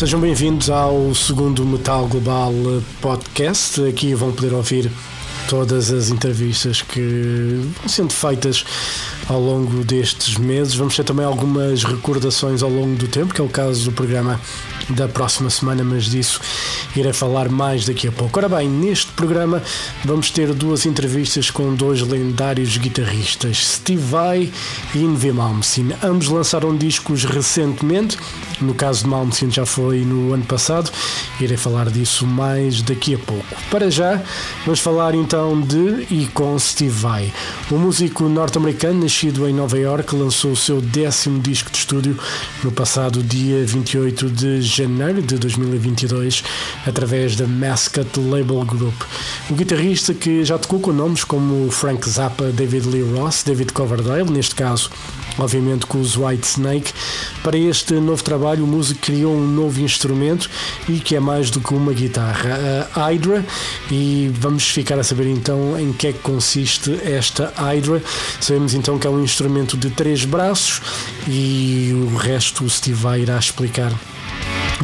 Sejam bem-vindos ao segundo Metal Global Podcast. Aqui vão poder ouvir todas as entrevistas que vão sendo feitas ao longo destes meses. Vamos ter também algumas recordações ao longo do tempo, que é o caso do programa da próxima semana, mas disso irei falar mais daqui a pouco. Ora bem, neste programa vamos ter duas entrevistas com dois lendários guitarristas, Steve Vai e Invi Malmsteen. Ambos lançaram discos recentemente, no caso de Malmsteen já foi no ano passado, irei falar disso mais daqui a pouco. Para já, vamos falar então de e com Steve Vai. O músico norte-americano nascido em Nova York lançou o seu décimo disco de estúdio no passado dia 28 de janeiro de 2022 através da Mascot Label Group. O guitarrista que já tocou com nomes como Frank Zappa, David Lee Ross, David Coverdale, neste caso obviamente com os White Snake. Para este novo trabalho, o músico criou um novo instrumento e que é mais do que uma guitarra, a Hydra, e vamos ficar a saber então em que é que consiste esta Hydra. Sabemos então que é um instrumento de três braços e o resto o Steve vai irá explicar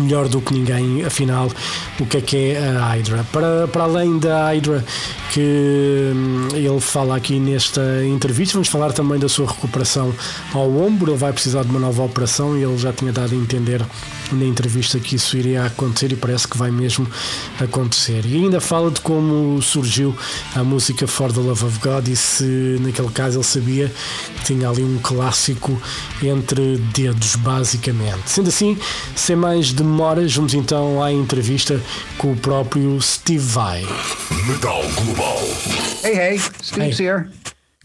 melhor do que ninguém, afinal, o que é que é a Hydra. Para, para além da Hydra que hum, ele fala aqui nesta entrevista, vamos falar também da sua recuperação ao ombro. Ele vai precisar de uma nova operação e ele já tinha dado a entender na entrevista que isso iria acontecer e parece que vai mesmo acontecer. E ainda fala de como surgiu a música For the Love of God e se naquele caso ele sabia que tinha ali um clássico entre dedos, basicamente. Sendo assim, sem mais demoras, vamos então à entrevista com o próprio Steve Vai. Metal Global. Hey, hey, Steve's Hey. here.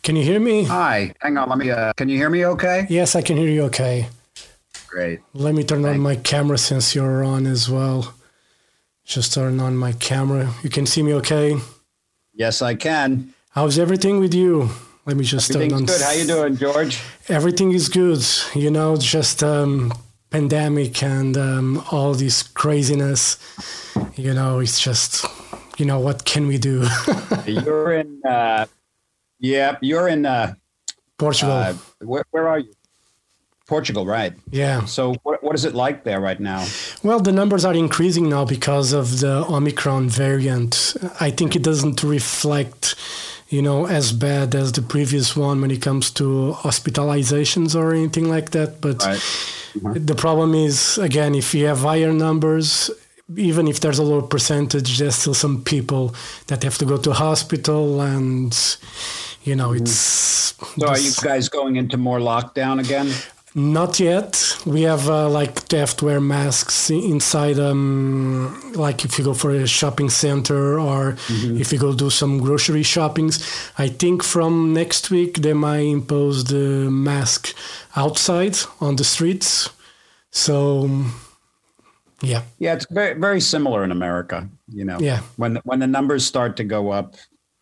Can you hear me? Hi. Hang on, let me, uh, can you hear me okay? Yes, I can hear you okay. Great. Let me turn on my camera since you're on as well. Just turn on my camera. You can see me okay? Yes, I can. How's everything with you? Let me just turn on. Everything's good. How you doing, George? Everything is good. You know, just um, pandemic and um, all this craziness. You know, it's just, you know, what can we do? You're in, uh, yeah, you're in, uh, Portugal. uh, where, where are you? Portugal, right. yeah. So what, what is it like there right now? Well, the numbers are increasing now because of the Omicron variant. I think it doesn't reflect, you know, as bad as the previous one when it comes to hospitalizations or anything like that. But Right. Mm-hmm. the problem is, again, if you have higher numbers, even if there's a lower percentage, there's still some people that have to go to hospital and, you know, mm-hmm. it's. So are you guys going into more lockdown again? Not yet. We have uh, like to have to wear masks inside. Um, like if you go for a shopping center or if you go do some grocery shoppings. I think from next week they might impose the mask outside on the streets. So, yeah, Yeah, it's very, very similar in America. You know, Yeah. when, when the numbers start to go up,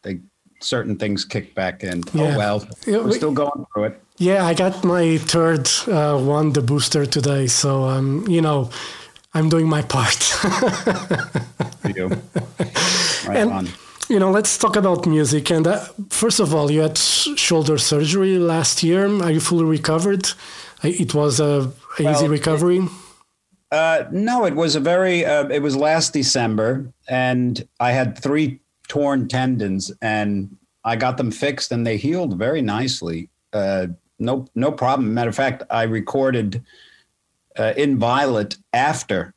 they, certain things kick back in. Yeah. Oh, well, we're still going through it. Yeah. I got my third uh, one, the booster today. So, um, you know, I'm doing my part. Do. Right And- on. You know, let's talk about music. And uh, first of all, you had shoulder surgery last year. Are you fully recovered? It was a, a easy Well, recovery. Uh, no, it was a very. Uh, it was last December, and I had three torn tendons, and I got them fixed, and they healed very nicely. Uh, no, no problem. Matter of fact, I recorded uh, Inviolate after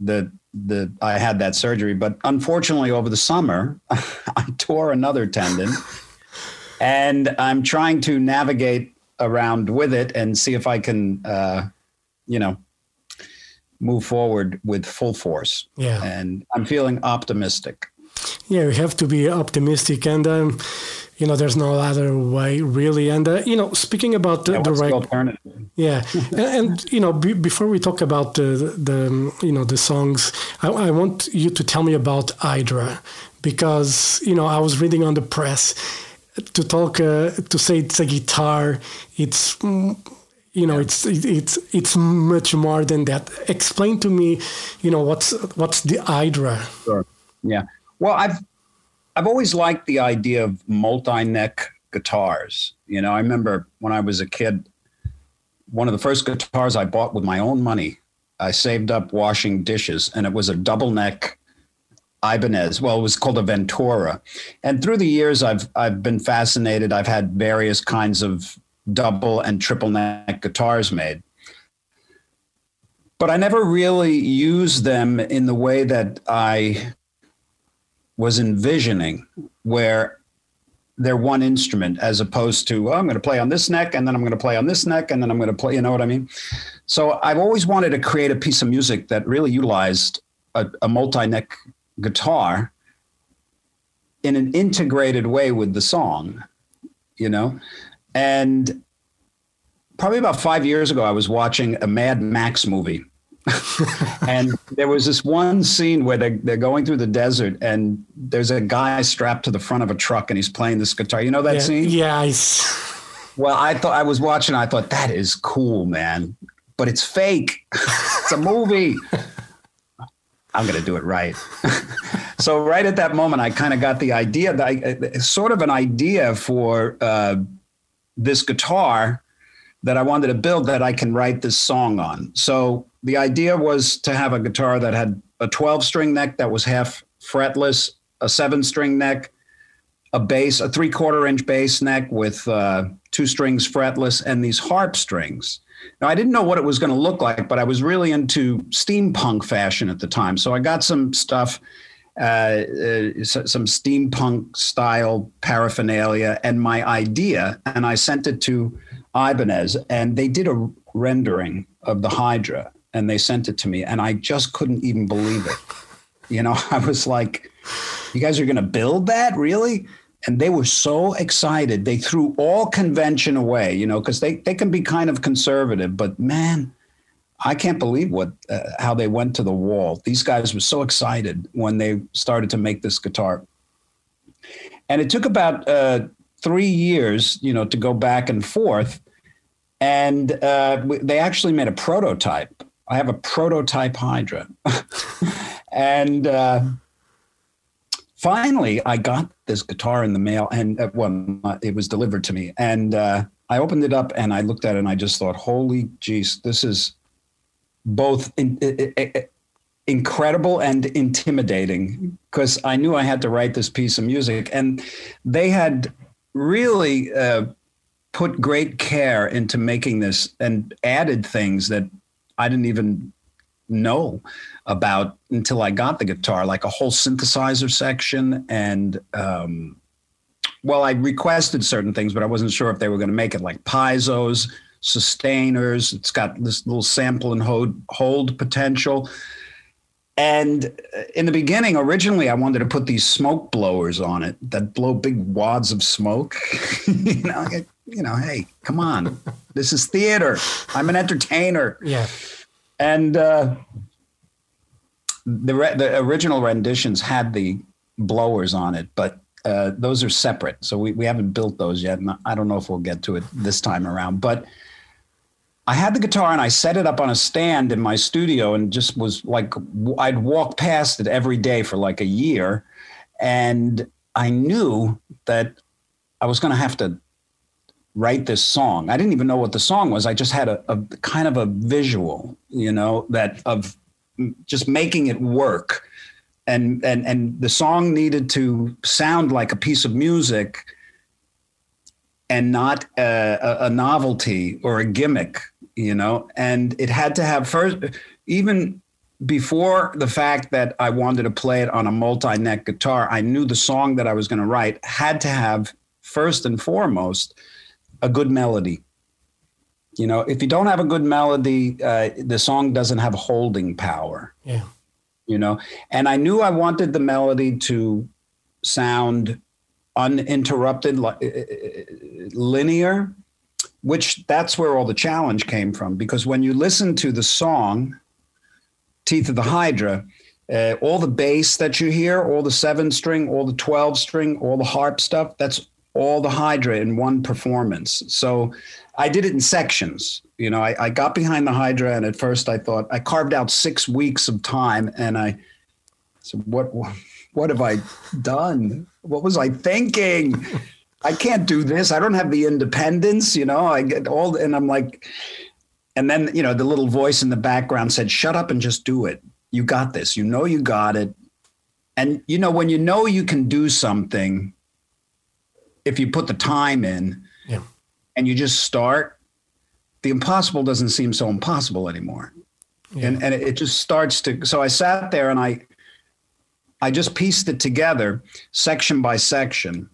the the I had that surgery, but unfortunately, over the summer, I tore another tendon, and I'm trying to navigate around with it and see if I can, uh, you know, move forward with full force. Yeah. And I'm feeling optimistic. Yeah, we have to be optimistic. And, um, you know, there's no other way, really. And, uh, you know, speaking about the, Yeah, the the? Yeah, and, and you know, be, before we talk about the the you know the songs, I, I want you to tell me about Hydra because you know I was reading on the press to talk uh, to say it's a guitar. It's you know it's it's it's much more than that. Explain to me, you know, what's what's the Hydra? Sure. Yeah. Well, I've I've always liked the idea of multi-neck guitars. You know, I remember when I was a kid, one of the first guitars I bought with my own money. I saved up washing dishes, and it was a double neck Ibanez. Well, it was called a Ventura. And through the years, I've I've been fascinated. I've had various kinds of double and triple neck guitars made, but I never really used them in the way that I was envisioning, where they're one instrument as opposed to oh, I'm going to play on this neck and then I'm going to play on this neck and then I'm going to play. You know what I mean? So I've always wanted to create a piece of music that really utilized a, a multi-neck guitar in an integrated way with the song, you know? And probably about five years ago, I was watching a Mad Max movie. and there was this one scene where they're, they're going through the desert and there's a guy strapped to the front of a truck and he's playing this guitar. You know that yeah, scene? Yeah. I... Well, I thought I was watching, I thought that is cool, man, but it's fake. it's a movie. I'm going to do it right. so right at that moment, I kind of got the idea, that I, sort of an idea for uh, this guitar that I wanted to build that I can write this song on. So the idea was to have a guitar that had a 12 string neck that was half fretless, a seven string neck, a bass, a three quarter inch bass neck with uh, two strings fretless, and these harp strings. Now, I didn't know what it was going to look like, but I was really into steampunk fashion at the time. So I got some stuff, uh, uh, some steampunk style paraphernalia, and my idea, and I sent it to Ibanez, and they did a rendering of the Hydra, and they sent it to me, and I just couldn't even believe it. You know, I was like, "You guys are going to build that, really?" and they were so excited. They threw all convention away, you know, because they, they can be kind of conservative, but man, I can't believe what uh, how they went to the wall. These guys were so excited when they started to make this guitar, and it took about uh, three years, you know, to go back and forth, and uh, they actually made a prototype. I have a prototype Hydra, and uh, finally, I got this guitar in the mail, and uh, well, it was delivered to me, and uh, I opened it up and I looked at it, and I just thought, "Holy jeez, this is both in, incredible and intimidating." Because I knew I had to write this piece of music, and they had really uh, put great care into making this and added things that I didn't even know about until I got the guitar, like a whole synthesizer section. And, um, well, I requested certain things, but I wasn't sure if they were going to make it like piezo's, sustainers. It's got this little sample and hold, hold potential. And in the beginning, originally, I wanted to put these smoke blowers on it that blow big wads of smoke. you know, you know, hey, come on, this is theater. I'm an entertainer. Yeah. And uh, the re- the original renditions had the blowers on it, but uh, those are separate. So we, we haven't built those yet. And I don't know if we'll get to it this time around. But I had the guitar and I set it up on a stand in my studio and just was like, I'd walk past it every day for like a year. And I knew that I was going to have to write this song. I didn't even know what the song was. I just had a, a kind of a visual, you know, that of just making it work. And, and and the song needed to sound like a piece of music and not a, a, novelty or a gimmick, you know. And it had to have first, even before the fact that I wanted to play it on a multi-neck guitar, I knew the song that I was going to write had to have first and foremost a good melody. You know if you don't have a good melody uh, the song doesn't have holding power. Yeah. You know and i knew i wanted the melody to sound uninterrupted uh, uh, linear which that's where all the challenge came from because when you listen to the song teeth of the hydra uh, all the bass that you hear all the seven string all the 12 string all the harp stuff that's all the hydra in one performance so I did it in sections. You know, I, I got behind the Hydra, and at first I thought I carved out six weeks of time, and I said, "What, what have I done? what was I thinking? I can't do this. I don't have the independence, you know. I get all, and I'm like, and then you know the little voice in the background said, "Shut up and just do it. You got this. You know you got it." And you know when you know you can do something, if you put the time in, Yeah. and you just start, the impossible doesn't seem so impossible anymore. Yeah. And and it just starts to so I sat there and I I just pieced it together section by section.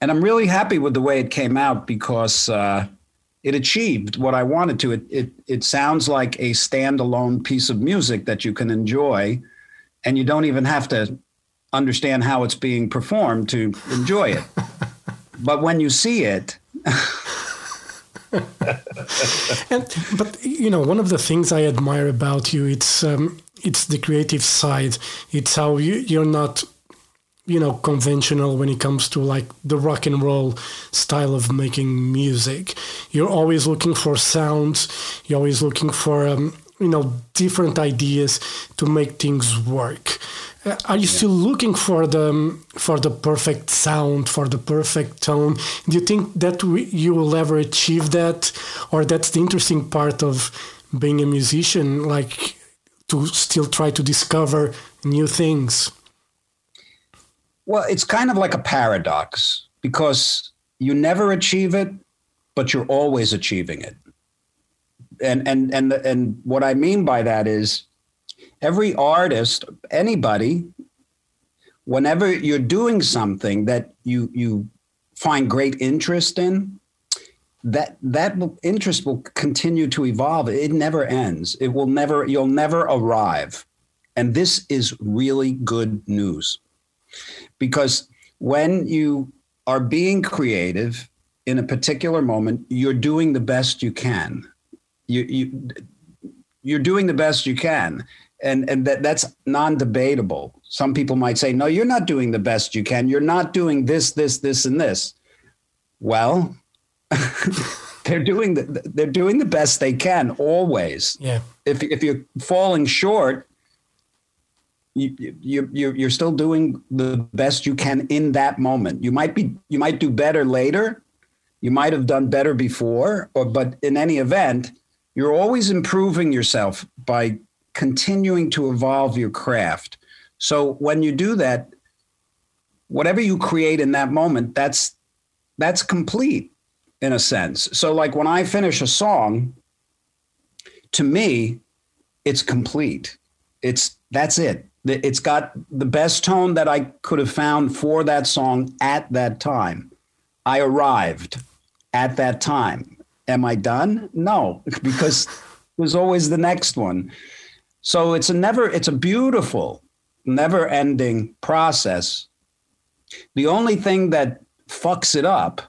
And I'm really happy with the way it came out because uh, it achieved what I wanted to. It, it it sounds like a standalone piece of music that you can enjoy, and you don't even have to understand how it's being performed to enjoy it. but when you see it, And but you know, one of the things I admire about you, it's um, it's the creative side. It's how you you're not, you know, conventional when it comes to like the rock and roll style of making music. You're always looking for sounds. You're always looking for um, you know different ideas to make things work. Uh, Are you still looking for the for the perfect sound, for the perfect tone? Do you think that we, you will ever achieve that, or that's the interesting part of being a musician, like to still try to discover new things? Well, it's kind of like a paradox because you never achieve it, but you're always achieving it. And and and and what I mean by that is every artist, anybody, whenever you're doing something that you you find great interest in, that that interest will continue to evolve. It never ends. It will never. You'll never arrive. And this is really good news because when you are being creative in a particular moment, you're doing the best you can. You you you're doing the best you can. And and that that's non-debatable. Some people might say, no, you're not doing the best you can. You're not doing this, this, this, and this. Well, they're doing the they're doing the best they can always Yeah, if if you're falling short, you you you you're still doing the best you can in that moment. You might be you might do better later. You might have done better before, or but in any event, you're always improving yourself by continuing to evolve your craft. So when you do that, whatever you create in that moment, that's that's complete in a sense. So like when I finish a song, to me, it's complete. It's that's it. It's got the best tone that I could have found for that song at that time. I arrived at that time. Am I done? No, because there's always the next one. So it's a never, it's a beautiful, never ending process. The only thing that fucks it up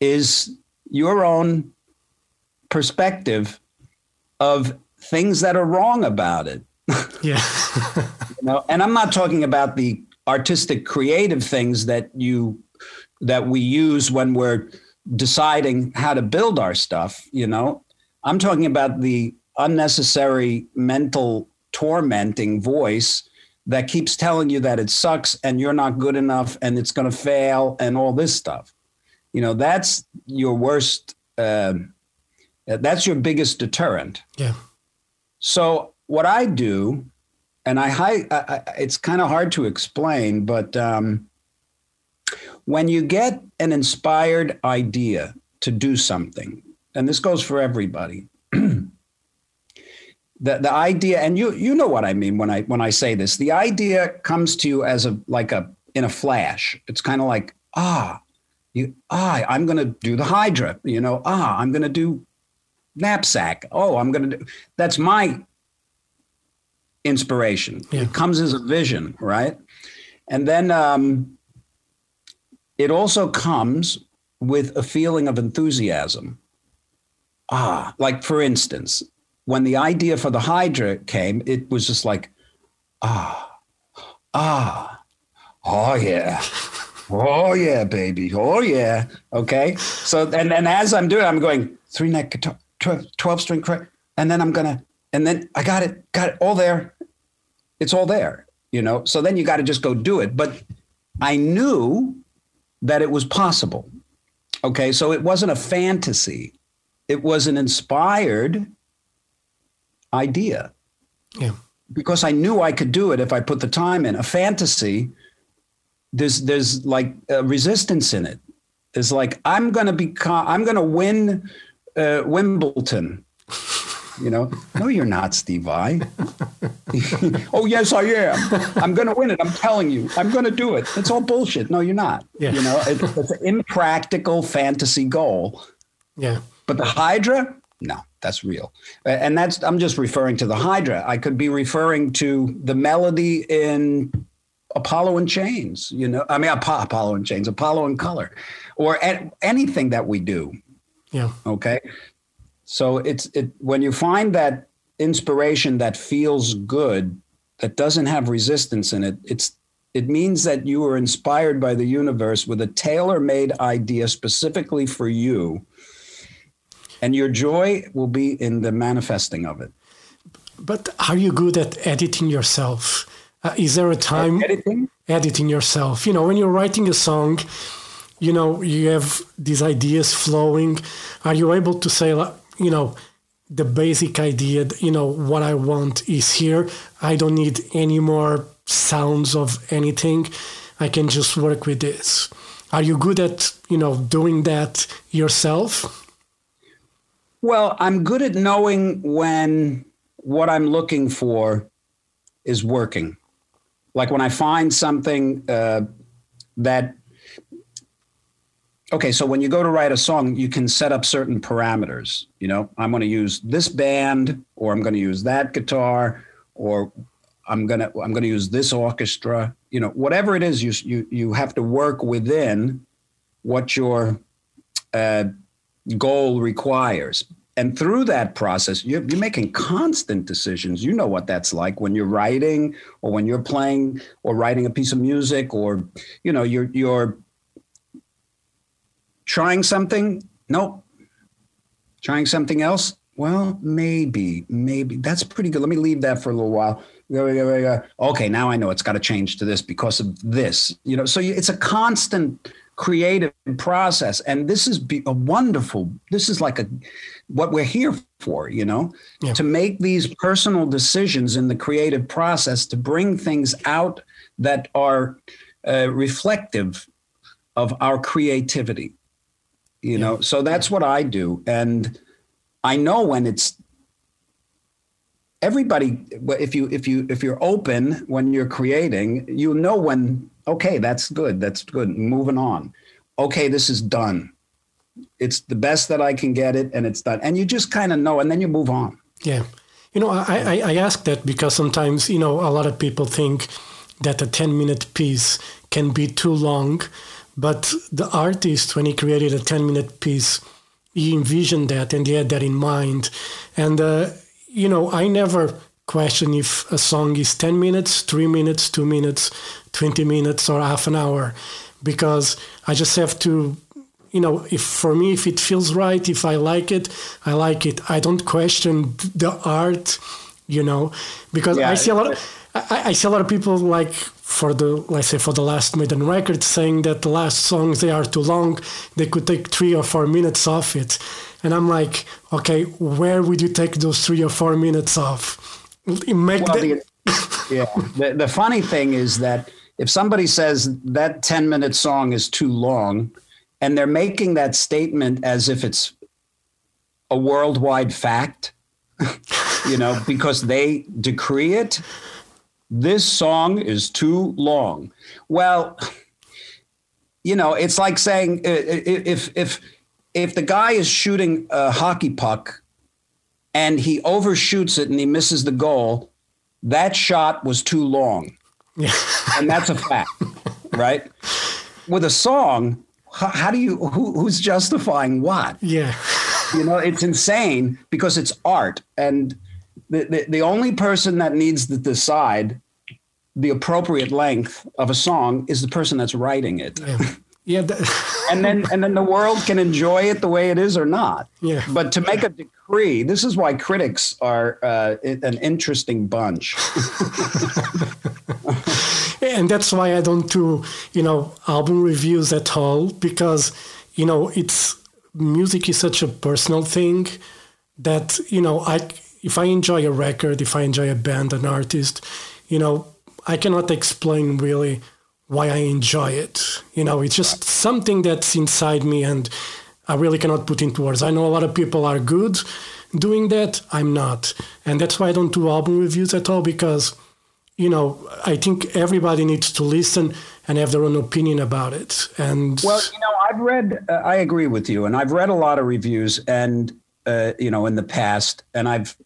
is your own perspective of things that are wrong about it. yeah, You know, and I'm not talking about the artistic creative things that you that we use when we're deciding how to build our stuff, you know. I'm talking about the unnecessary mental tormenting voice that keeps telling you that it sucks and you're not good enough and it's going to fail and all this stuff. You know, that's your worst uh, that's your biggest deterrent. yeah, So what I do, and I, I, I it's kind of hard to explain, but um, when you get an inspired idea to do something, and this goes for everybody, the the idea, and you you know what I mean when I when I say this, the idea comes to you as a like a in a flash. It's kind of like ah, you ah, I'm going to do the Hydra, you know, ah, I'm going to do Knappsack. Oh, I'm going to do. That's my inspiration. Yeah. It comes as a vision, right? And then um, it also comes with a feeling of enthusiasm. Ah, like for instance, when the idea for the Hydra came, it was just like, ah, ah, oh yeah. Oh yeah, baby. Oh yeah. Okay. So and and as I'm doing, I'm going three neck guitar, 12, 12 string, and then I'm gonna, and then I got it, got it all there. It's all there, you know. So then you got to just go do it. But I knew that it was possible. Okay, so it wasn't a fantasy, it was an inspired idea. Yeah. Because I knew I could do it if I put the time in. A fantasy, there's there's like a resistance in it. There's like I'm gonna become I'm gonna win uh, Wimbledon. You know, no, you're not, Steve Vai. oh yes, I am. I'm going to win it. I'm telling you, I'm going to do it. It's all bullshit. No, you're not. Yeah. You know, it, it's an impractical fantasy goal. Yeah. But the Hydra, no, that's real. And that's I'm just referring to the Hydra. I could be referring to the melody in Apollo in Chains. You know, I mean Apo- Apollo in Chains, Apollo in Color, or a- anything that we do. Yeah. Okay. So it's it when you find that inspiration that feels good, that doesn't have resistance in it, it's it means that you were inspired by the universe with a tailor-made idea specifically for you. And your joy will be in the manifesting of it. But are you good at editing yourself? Uh, is there a time Editing? editing yourself? You know, when you're writing a song, you know, you have these ideas flowing. Are you able to say, you know, the basic idea, you know, what I want is here. I don't need any more sounds of anything. I can just work with this. Are you good at, you know, doing that yourself? Well, I'm good at knowing when what I'm looking for is working. Like when I find something uh, that, okay, so when you go to write a song, you can set up certain parameters. You know, I'm going to use this band, or I'm going to use that guitar, or I'm gonna I'm gonna use this orchestra. You know, whatever it is, you you you have to work within what your uh, goal requires. And through that process, you're, you're making constant decisions. You know what that's like when you're writing or when you're playing or writing a piece of music or, you know, you're, you're trying something. Nope. Trying something else. Well, maybe, maybe that's pretty good. Let me leave that for a little while. Okay, now I know it's got to change to this because of this. You know, so it's a constant creative process. And this is a wonderful this is like a what we're here for you know? Yeah. to make these personal decisions in the creative process to bring things out that are uh, reflective of our creativity you know? So that's what i do. And i know when it's everybody if you if you if you're open when you're creating you know when okay that's good that's good moving on okay this is done it's the best that i can get it and it's done and you just kind of know and then you move on Yeah. You know, I, I, I ask that because sometimes, you know, a lot of people think that a 10 minute piece can be too long. But the artist, when he created a 10 minute piece, he envisioned that and he had that in mind. And, uh, you know, I never question if a song is 10 minutes, three minutes, two minutes, 20 minutes, or half an hour, because I just have to you know, if for me, if it feels right, if I like it, I like it. I don't question the art, you know, because Yeah, I see a lot of, I, I see a lot of people like for the, let's say for the last Maiden record saying that the last songs, they are too long. They could take three or four minutes off it. And I'm like, okay, where would you take those three or four minutes off? Make Well, the, yeah. The, the funny thing is that if somebody says that 10 minute song is too long, and they're making that statement as if it's a worldwide fact, you know, because they decree it, this song is too long. Well, you know, it's like saying uh, if if if the guy is shooting a hockey puck and he overshoots it and he misses the goal, that shot was too long. and that's a fact, right? With a song, how, how do you who, who's justifying what? yeah, You know, it's insane because it's art, and the, the the only person that needs to decide the appropriate length of a song is the person that's writing it. yeah, yeah. that- and then and then the world can enjoy it the way it is or not. Yeah. But to make a decree, this is why critics are uh, an interesting bunch. and that's why I don't do you know album reviews at all because you know it's music is such a personal thing that you know I if I enjoy a record, if I enjoy a band, an artist, you know, I cannot explain really why I enjoy it. You know, it's just something that's inside me and I really cannot put into words. I know a lot of people are good doing that. I'm not. And that's why I don't do album reviews at all because, you know, I think everybody needs to listen and have their own opinion about it. And well, you know, I've read, uh, I agree with you, and I've read a lot of reviews and, uh, you know, in the past, and I've,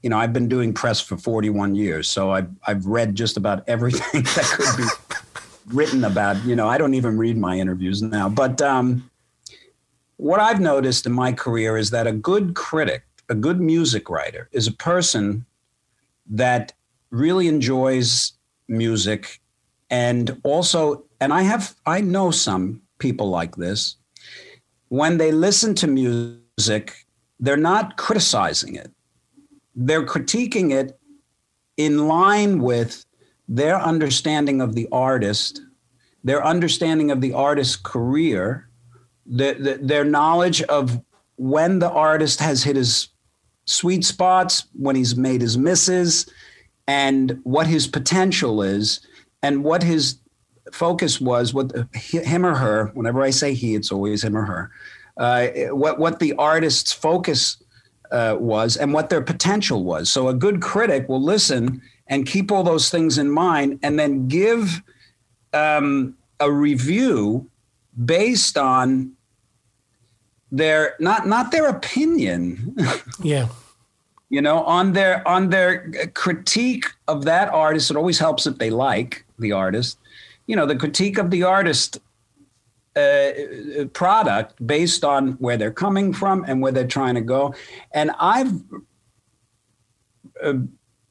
you know, I've been doing press for 41 years, so I've I've read just about everything that could be written about. You know, I don't even read my interviews now. But um, what I've noticed in my career is that a good critic, a good music writer, is a person that really enjoys music, and also, and I have I know some people like this. When they listen to music, they're not criticizing it they're critiquing it in line with their understanding of the artist, their understanding of the artist's career, the, the, their knowledge of when the artist has hit his sweet spots, when he's made his misses, and what his potential is, and what his focus was, what him or her, whenever I say he, it's always him or her, uh, what, what the artist's focus uh, was and what their potential was. So a good critic will listen and keep all those things in mind and then give um, a review based on their not not their opinion. Yeah. You know on their on their critique of that artist it always helps if they like the artist. You know the critique of the artist uh, product based on where they're coming from and where they're trying to go. And I've uh,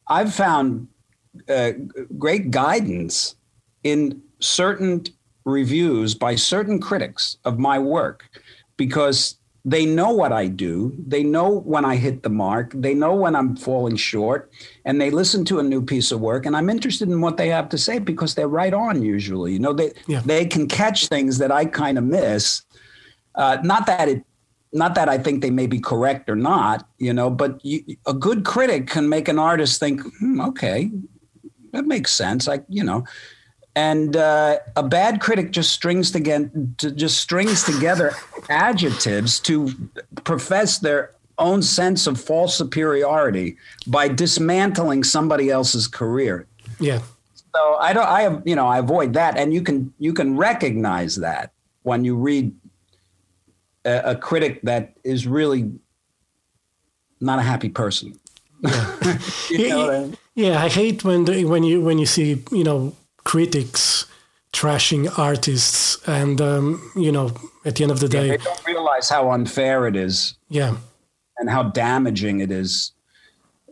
I've found uh, great guidance in certain reviews by certain critics of my work because they know what I do. They know when I hit the mark. They know when I'm falling short. And they listen to a new piece of work. And I'm interested in what they have to say because they're right on usually. You know, they yeah. they can catch things that I kind of miss. Uh, not that it not that I think they may be correct or not, you know, but you, a good critic can make an artist think, hmm, okay, that makes sense. Like, you know, and uh, a bad critic just strings together just strings together adjectives to profess their own sense of false superiority by dismantling somebody else's career. Yeah. So I don't. I have you know I avoid that, and you can you can recognize that when you read a, a critic that is really not a happy person. Yeah. you know I mean? Yeah, I hate when the, when you when you see you know critics trashing artists and um, you know at the end of the day yeah, they don't realize how unfair it is yeah and how damaging it is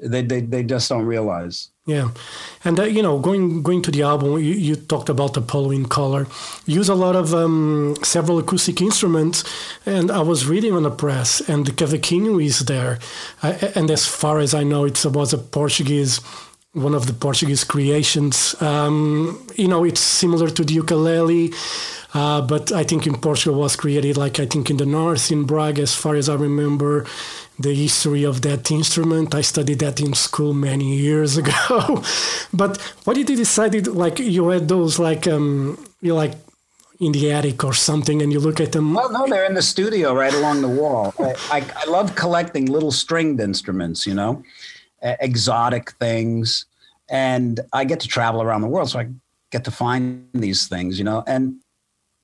they, they, they just don't realize yeah. And uh, you know going going to the album you, you talked about the in color. Use a lot of um, several acoustic instruments and i was reading on the press and the cavaquinho is there. Uh, and as far as i know it was a portuguese one of the Portuguese creations. Um, you know, it's similar to the ukulele, uh, but I think in Portugal was created like I think in the north in Braga, as far as I remember. The history of that instrument. I studied that in school many years ago. but what did you decide? Like you had those like um, you like in the attic or something and you look at them well no they're in the studio right along the wall I, I, I love collecting little stringed instruments you know exotic things. And I get to travel around the world, so I get to find these things, you know. And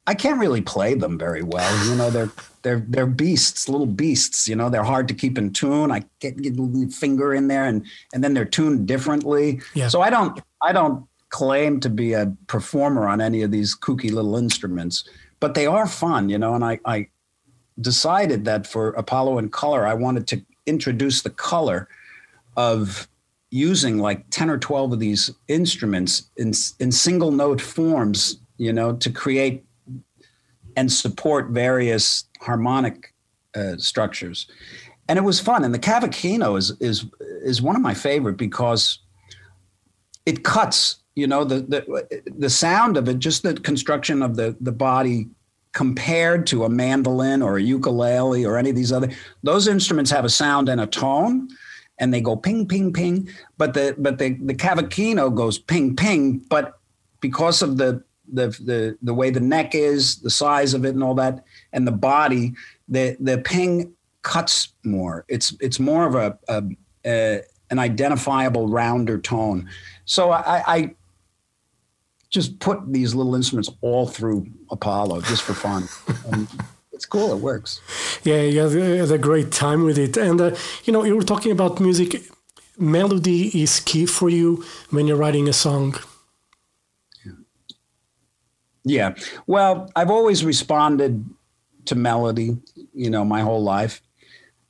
I can't really play them very well, you know. They're they're they're beasts, little beasts, you know. They're hard to keep in tune. I get, get a finger in there, and and then they're tuned differently. Yeah. So I don't I don't claim to be a performer on any of these kooky little instruments, but they are fun, you know. And I I decided that for Apollo in Color, I wanted to introduce the color of using like 10 or 12 of these instruments in, in single note forms, you know, to create and support various harmonic uh, structures. And it was fun. And the cavaquinho is, is, is one of my favorite because it cuts you know the the the sound of it, just the construction of the the body compared to a mandolin or a ukulele or any of these other those instruments have a sound and a tone and they go ping ping ping but the but the the cavaquinho goes ping ping but because of the the the the way the neck is the size of it and all that and the body the the ping cuts more it's it's more of a, a, a an identifiable rounder tone so I, I just put these little instruments all through Apollo just for fun. cool. It works. Yeah, you had a great time with it. And, uh, you know, you were talking about music. Melody is key for you when you're writing a song. Yeah. Well, I've always responded to melody, you know, my whole life.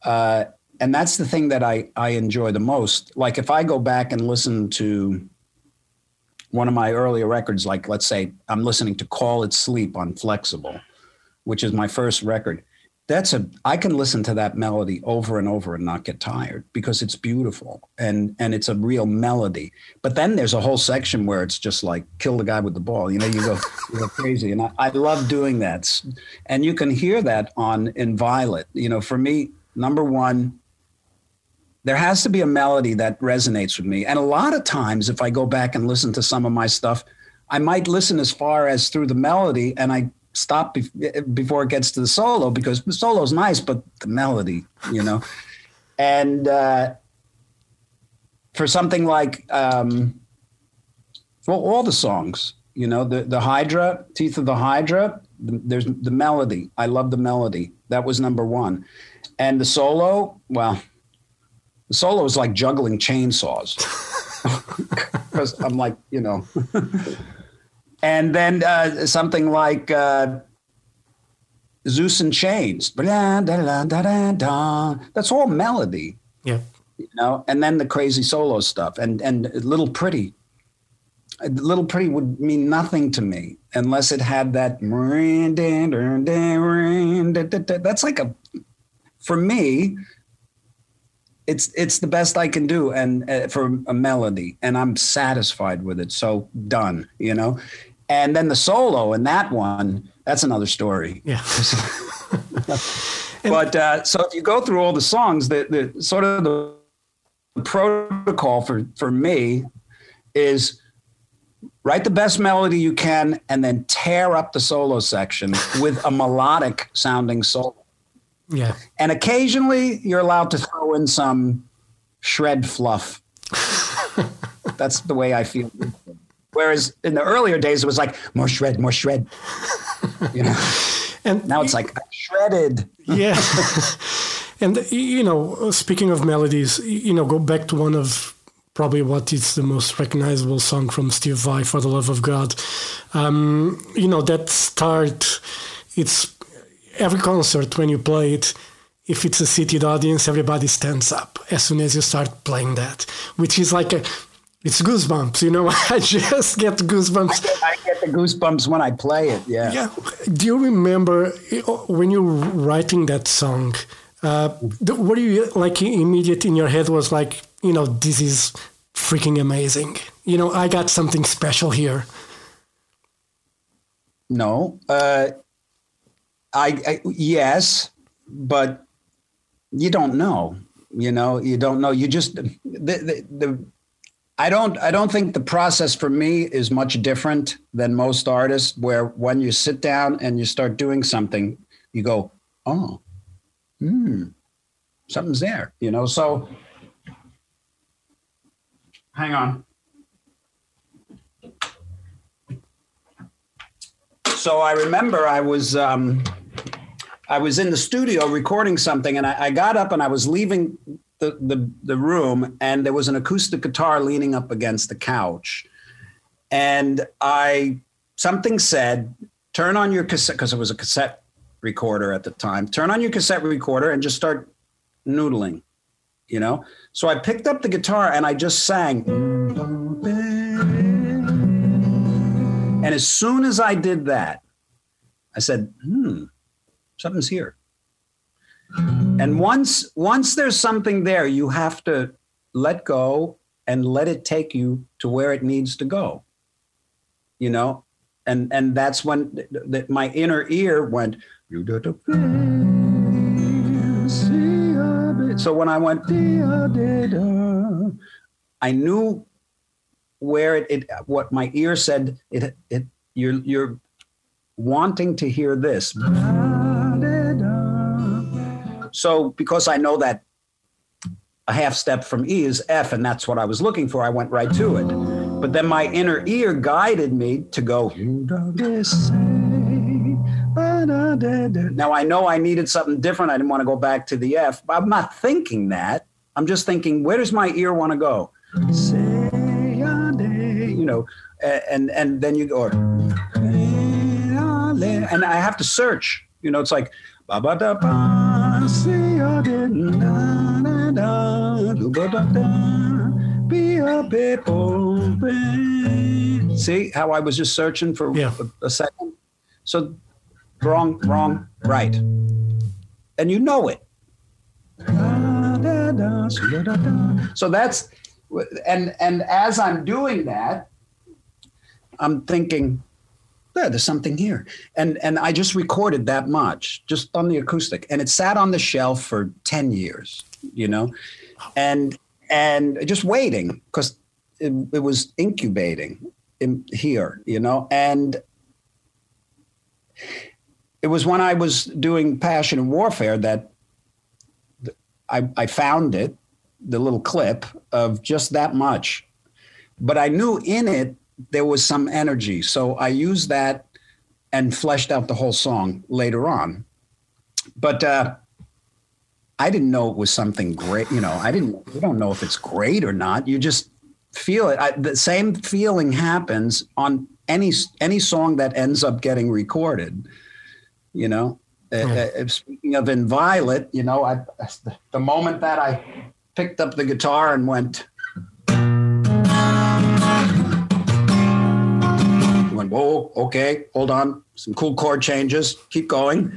Uh, and that's the thing that I, I enjoy the most. Like if I go back and listen to one of my earlier records, like let's say I'm listening to Call It Sleep on Flex-Able, which is my first record. That's a I can listen to that melody over and over and not get tired because it's beautiful and and it's a real melody. But then there's a whole section where it's just like kill the guy with the ball. You know, you go, you go crazy. And I, I love doing that. And you can hear that on Inviolate. You know, for me, number one, there has to be a melody that resonates with me. And a lot of times, if I go back and listen to some of my stuff, I might listen as far as through the melody and I stop before it gets to the solo because the solo's nice, but the melody, you know. and uh, for something like, um, well, all the songs, you know, the, the Hydra, Teeth of the Hydra, there's the melody. I love the melody. That was number one. And the solo, well, the solo is like juggling chainsaws because I'm like, you know. and then uh, something like uh, Zeus in Chains. That's all melody. Yeah. You know, and then the crazy solo stuff and and Little Pretty. Little Pretty would mean nothing to me unless it had that. That's like a, for me, it's it's the best I can do, and uh, for a melody, and I'm satisfied with it. So done, you know. And then the solo in that one, that's another story. Yeah. but uh, so if you go through all the songs, the the sort of the protocol for for me is write the best melody you can and then tear up the solo section with a melodic sounding solo yeah. And occasionally you're allowed to throw in some shred fluff. That's the way I feel. Whereas in the earlier days, it was like more shred, more shred. You know, and now it's like shredded. Yeah. and you know, speaking of melodies, you know, go back to one of probably what is the most recognizable song from Steve Vai, "For the Love of God." Um, you know, that start. It's every concert when you play it if it's a seated audience everybody stands up as soon as you start playing that which is like a it's goosebumps you know i just get goosebumps I get, I get, the goosebumps when i play it yeah yeah do you remember when you were writing that song uh, what do you like immediate in your head was like you know this is freaking amazing you know i got something special here no uh, I, I yes, but you don't know. You know, you don't know. You just the, the, the I don't I don't think the process for me is much different than most artists where when you sit down and you start doing something, you go, "Oh. Hmm. Something's there." You know, so hang on. So I remember I was um, I was in the studio recording something, and I, I got up and I was leaving the, the, the room, and there was an acoustic guitar leaning up against the couch, and I something said, "Turn on your cassette," because it was a cassette recorder at the time. Turn on your cassette recorder and just start noodling, you know. So I picked up the guitar and I just sang. And as soon as I did that, I said, hmm, something's here. And once once there's something there, you have to let go and let it take you to where it needs to go. you know, and and that's when th- th- my inner ear went. So when I went, I knew where it, it what my ear said. It it you're you're wanting to hear this. So because I know that a half step from E is F, and that's what I was looking for. I went right to it. But then my inner ear guided me to go. Now I know I needed something different. I didn't want to go back to the F. But I'm not thinking that. I'm just thinking, where does my ear want to go? You know, and and then you go, and I have to search. You know, it's like ba ba da ba, see ya da da da da, do ba da da, be a people. See how I was just searching for Yeah. a, a second. So wrong, wrong, right, and you know it. So that's and and as I'm doing that, I'm thinking, yeah, there's something here. And and I just recorded that much just on the acoustic. And it sat on the shelf for 10 years, you know? And and just waiting because it, it was incubating in here, you know? And it was when I was doing Passion and Warfare that I, I found it, the little clip of just that much. But I knew in it there was some energy. So I used that and fleshed out the whole song later on. But uh, I didn't know it was something great. You know, I didn't, you don't know if it's great or not. You just feel it. I, the same feeling happens on any, any song that ends up getting recorded, you know? Uh, uh, speaking of Inviolate, you know, I, the moment that I picked up the guitar and went, whoa, okay, hold on, some cool chord changes, keep going.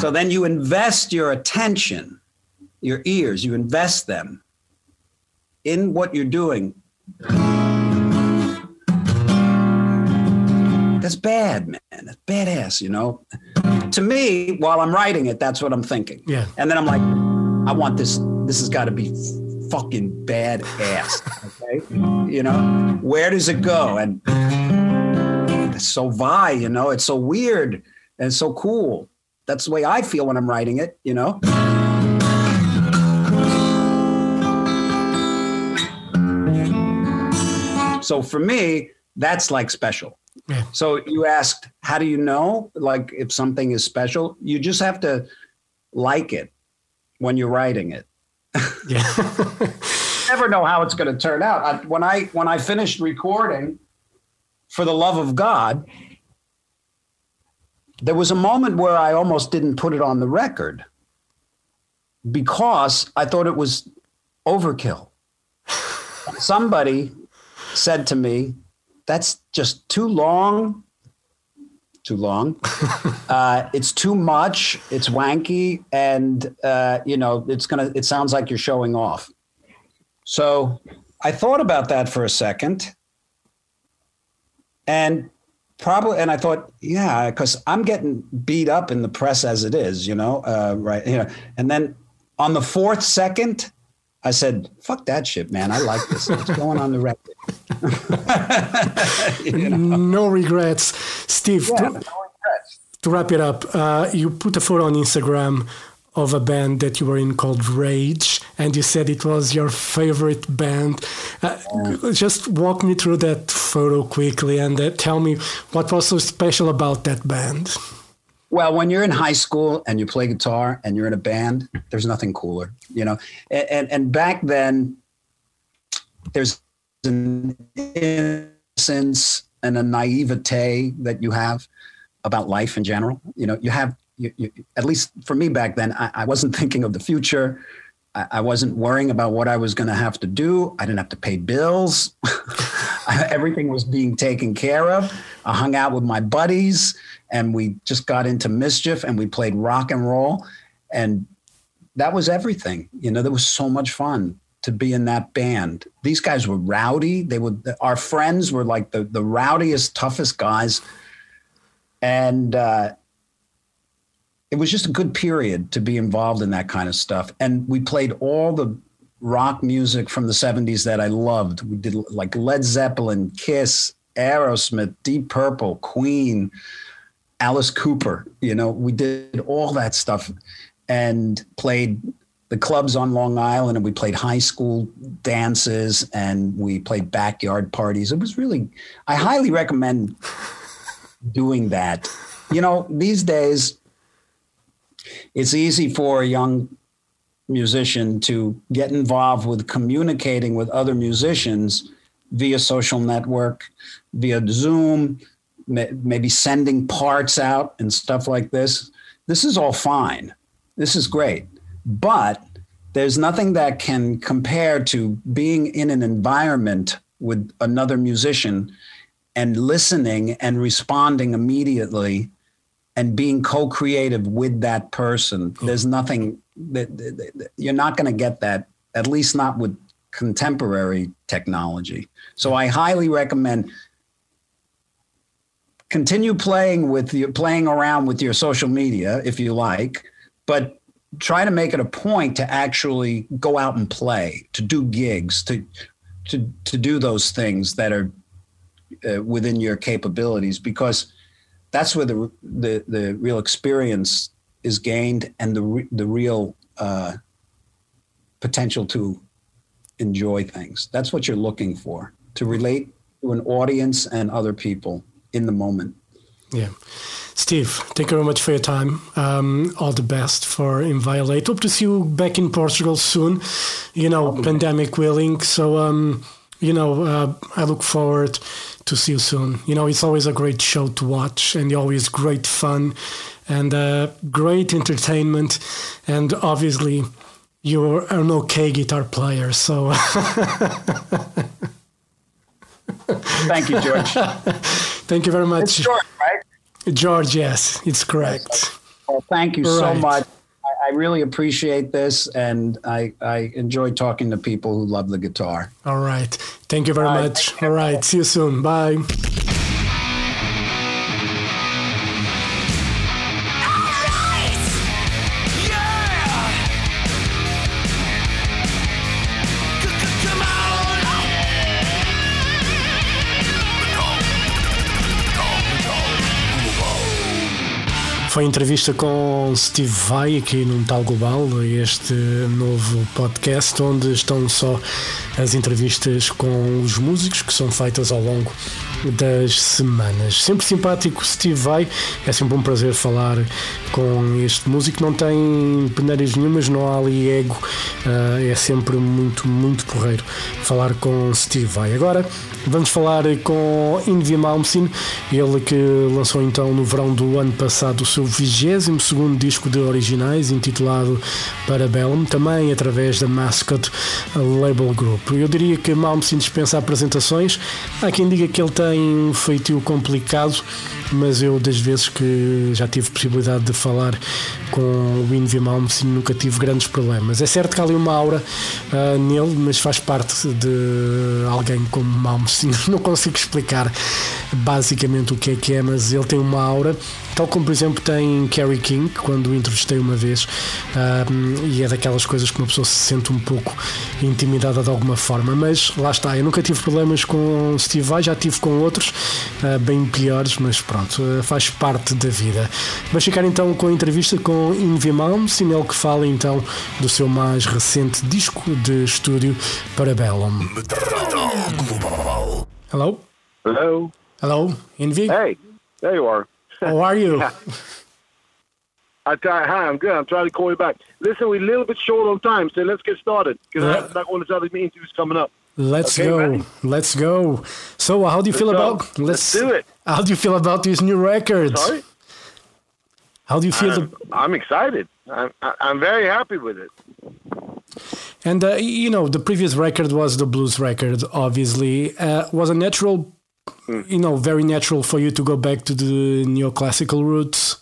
So then you invest your attention, your ears, you invest them in what you're doing. That's bad, man. That's badass, you know. To me, while I'm writing it, that's what I'm thinking. Yeah. And then I'm like, I want this. This has got to be fucking badass. Okay. You know, where does it go? And it's so vi, you know, it's so weird and so cool. That's the way I feel when I'm writing it, you know. So for me, that's like special. Yeah. So you asked, how do you know like if something is special? You just have to like it when you're writing it. Yeah. never know how it's going to turn out. I, when I when I finished recording for the love of God, there was a moment where I almost didn't put it on the record because I thought it was overkill. Somebody said to me, "That's just too long." Too long. uh, it's too much. It's wanky, and uh, you know, it's gonna. It sounds like you're showing off. So I thought about that for a second. And probably, and I thought, yeah, because I'm getting beat up in the press as it is, you know, uh, right? You know, and then on the fourth second, I said, "Fuck that shit, man! I like this. It's going on the record." you know? no regrets. Steve, Yeah, to, no regrets. to wrap it up, uh, you put a photo on Instagram of a band that you were in called Rage, and you said it was your favorite band. Uh, Just walk me through that photo quickly and uh, tell me what was so special about that band. Well, when you're in high school and you play guitar and you're in a band, there's nothing cooler, you know. And and, and back then, there's an innocence and a naivete that you have about life in general. You know, you have you, you, at least for me back then, I, I wasn't thinking of the future. I, I wasn't worrying about what I was going to have to do. I didn't have to pay bills. Everything was being taken care of. I hung out with my buddies and we just got into mischief and we played rock and roll. And that was everything. You know, there was so much fun to be in that band. These guys were rowdy. They were our friends were like the the rowdiest, toughest guys, and uh, it was just a good period to be involved in that kind of stuff. And we played all the rock music from the 70s that I loved. We did like Led Zeppelin, Kiss, Aerosmith, Deep Purple, Queen, Alice Cooper. You know, we did all that stuff and played the clubs on Long Island and we played high school dances and we played backyard parties. It was really, I highly recommend doing that. You know, these days, it's easy for a young musician to get involved with communicating with other musicians via social network, via Zoom, maybe sending parts out and stuff like this. This is all fine. This is great. But there's nothing that can compare to being in an environment with another musician and listening and responding immediately and being co-creative with that person. There's nothing that, that, that you're not going to get that, at least not with contemporary technology. So hmm. I highly recommend continue playing with your playing around with your social media if you like, but try to make it a point to actually go out and play, to do gigs, to to to do those things that are uh, within your capabilities because that's where the the the real experience is gained and the the real uh, potential to enjoy things. That's what you're looking for to relate to an audience and other people in the moment. Yeah. Steve, thank you very much for your time. Um, all the best for Inviolate. Hope to see you back in Portugal soon, you know, oh, pandemic willing. So, um, you know, uh, I look forward to see you soon. You know, it's always a great show to watch and always great fun and uh, great entertainment. And obviously, you're an okay guitar player, so. Thank you, George. thank you very much. It's George, right? George, yes, it's correct. Well, thank you right. so much. I, really appreciate this, and I, I enjoy talking to people who love the guitar. All right. Thank you very All much. Right. All right. See you soon. Bye. Foi entrevista com Steve Vai aqui num Tal Global, este novo podcast onde estão só as entrevistas com os músicos que são feitas ao longo das semanas. Sempre simpático, Steve Vai. É sempre um prazer falar com este músico. Não tem peneiras nenhumas, não há ali ego. Uh, é sempre muito, muito porreiro falar com Steve Vai. Agora vamos falar com Invi Malmsteen, ele que lançou então no verão do ano passado o seu 22 disco de originais, intitulado Parabellum, também através da Mascot Label Group. Eu diria que Malmsteen dispensa apresentações. Há quem diga que ele tem tem um feitio complicado, mas eu, das vezes que já tive possibilidade de falar com o Invi Malmsteen, nunca tive grandes problemas. É certo que há ali uma aura uh, nele, mas faz parte de alguém como Malmsteen. Não consigo explicar basicamente o que é que é, mas ele tem uma aura Tal como, por exemplo, tem Kerry King, quando o entrevistei uma vez, um, e é daquelas coisas que uma pessoa se sente um pouco intimidada de alguma forma. Mas lá está, eu nunca tive problemas com Steve Vai, já tive com outros uh, bem piores, mas pronto, uh, faz parte da vida. Vamos ficar então com a entrevista com Invi Malmsteen, ele que fala então do seu mais recente disco de estúdio Parabellum. Hello? Hello? Hello, Invi? Hey, there you are. How are you? I try, hi, I'm good. I'm trying to call you back. Listen, we're a little bit short on time, so let's get started because yeah. I've got all this other interviews coming up. Let's okay, go. Man? Let's go. So, how do you feel about? Let's, let's, do it. How do you feel about these new records? Sorry. How do you feel? I'm, the... I'm excited. I'm, I'm very happy with it. And uh, you know, the previous record was the blues record. Obviously, uh, was a natural mm. you know, very natural for you to go back to the neoclassical roots?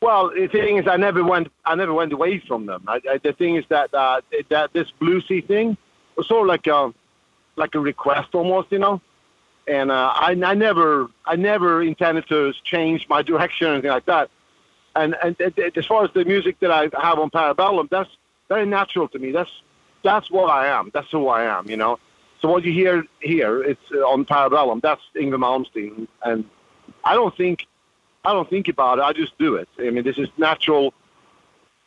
Well, the thing is, I never went. I never went away from them. I, I, the thing is that uh, that this bluesy thing sort of like a like a request almost, you know. And uh, I, I never, I never intended to change my direction or anything like that. And and as far as the music that I have on Parabellum, that's very natural to me. That's that's what I am. That's who I am, you know. So what you hear here, it's uh, on Parabellum. That's Yngwie Malmsteen, and I don't think I don't think about it. I just do it. I mean, this is natural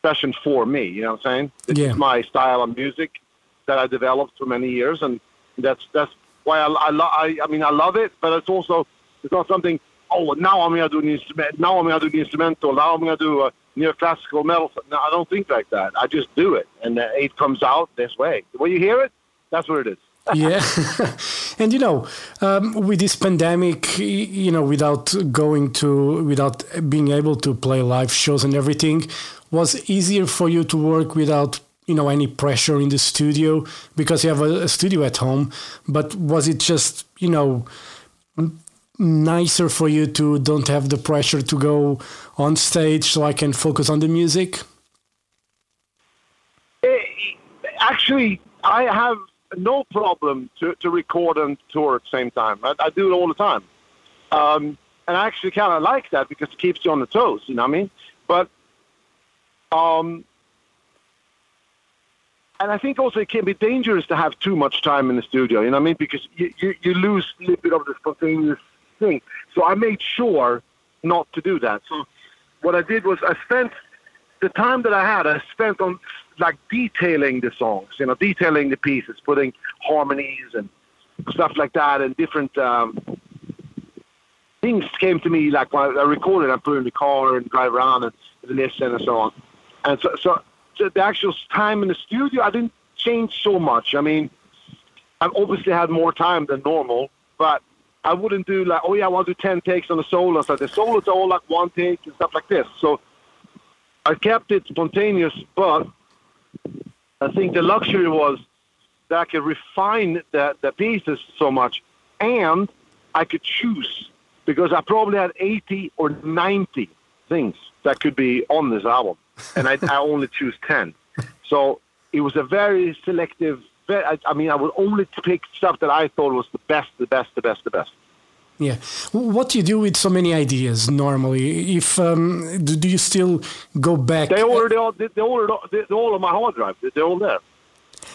session for me. You know what I'm saying? This Yeah. is my style of music that I developed for many years, and that's that's why I I, lo- I I mean I love it. But it's also it's not something. Oh, now I'm gonna do an instrument. Now I'm gonna do the instrumental. Now I'm gonna do neoclassical metal. No, I don't think like that. I just do it, and uh, it comes out this way. When you hear it, that's what it is. yeah and you know um, with this pandemic you know without going to without being able to play live shows and everything was easier for you to work without you know any pressure in the studio because you have a, a studio at home but was it just you know nicer for you to don't have the pressure to go on stage so i can focus on the music Eh, actually, I have no problem to, to record and tour at the same time. I, I do it all the time. Um, and I actually kind of like that because it keeps you on the toes, you know what I mean? But, um, and I think also it can be dangerous to have too much time in the studio, you know what I mean? Because you, you, you lose a little bit of the spontaneous thing. So I made sure not to do that. So what I did was I spent the time that I had, I spent on like detailing the songs, you know, detailing the pieces, putting harmonies and stuff like that, and different um, things came to me like when I recorded. I put in the car and drive around and listen and so on. And so, so the actual time in the studio, I didn't change so much. I mean, I obviously had more time than normal, but I wouldn't do like, oh yeah, I want to do ten takes on the solo. So the solos are all like one take and stuff like this. So I kept it spontaneous, but I think the luxury was that I could refine the, the pieces so much, and I could choose because I probably had 80 or 90 things that could be on this album, and I, I only choose 10. So it was a very selective. Very, I, I mean, I would only pick stuff that I thought was the best, the best, the best, the best. Yeah. What do you do with so many ideas normally? If um, do, do you still go back? They already all, they, they already, they're all on my hard drive. They're all there.